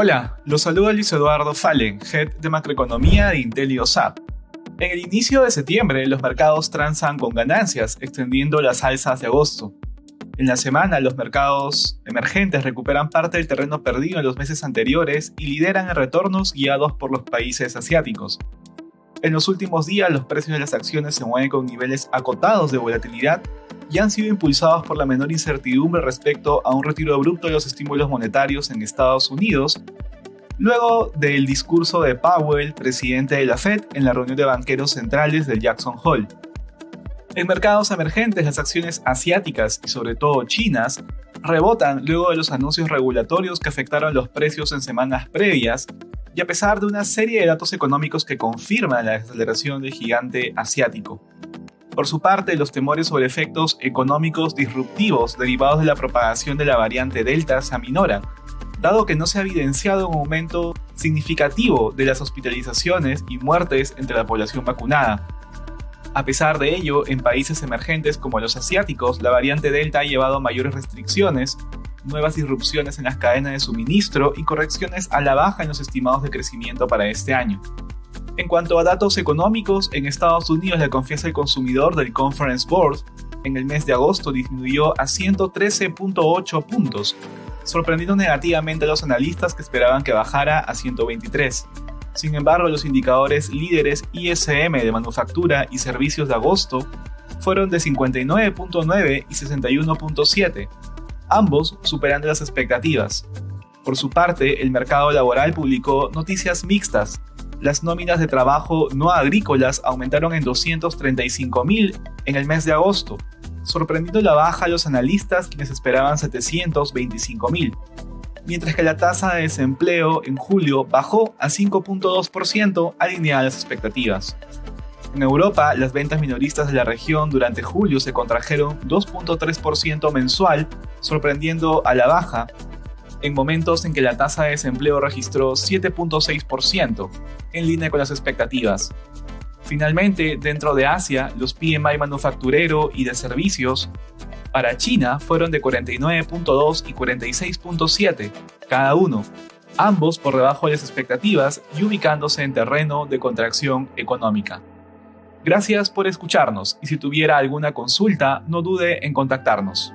Hola, los saluda Luis Eduardo Fallen, Head de Macroeconomía de IntelioSAP. En el inicio de septiembre, los mercados transan con ganancias, extendiendo las alzas de agosto. En la semana, los mercados emergentes recuperan parte del terreno perdido en los meses anteriores y lideran en retornos guiados por los países asiáticos. En los últimos días, los precios de las acciones se mueven con niveles acotados de volatilidad y han sido impulsados por la menor incertidumbre respecto a un retiro abrupto de los estímulos monetarios en Estados Unidos, luego del discurso de Powell, presidente de la Fed, en la reunión de banqueros centrales del Jackson Hole. En mercados emergentes, las acciones asiáticas y sobre todo chinas rebotan luego de los anuncios regulatorios que afectaron los precios en semanas previas y a pesar de una serie de datos económicos que confirman la desaceleración del gigante asiático. Por su parte, los temores sobre efectos económicos disruptivos derivados de la propagación de la variante Delta se aminoran, dado que no se ha evidenciado un aumento significativo de las hospitalizaciones y muertes entre la población vacunada. A pesar de ello, en países emergentes como los asiáticos, la variante Delta ha llevado a mayores restricciones, nuevas disrupciones en las cadenas de suministro y correcciones a la baja en los estimados de crecimiento para este año. En cuanto a datos económicos, en Estados Unidos la confianza del consumidor del Conference Board en el mes de agosto disminuyó a 113.8 puntos, sorprendiendo negativamente a los analistas que esperaban que bajara a 123. Sin embargo, los indicadores líderes ISM de manufactura y servicios de agosto fueron de 59.9 y 61.7, ambos superando las expectativas. Por su parte, el mercado laboral publicó noticias mixtas, las nóminas de trabajo no agrícolas aumentaron en 235 mil en el mes de agosto, sorprendiendo la baja a los analistas quienes esperaban 725 mil, mientras que la tasa de desempleo en julio bajó a 5.2% alineada a las expectativas. En Europa, las ventas minoristas de la región durante julio se contrajeron 2.3% mensual, sorprendiendo a la baja en momentos en que la tasa de desempleo registró 7.6%, en línea con las expectativas. Finalmente, dentro de Asia, los PMI manufacturero y de servicios para China fueron de 49.2 y 46.7 cada uno, ambos por debajo de las expectativas y ubicándose en terreno de contracción económica. Gracias por escucharnos y si tuviera alguna consulta, no dude en contactarnos.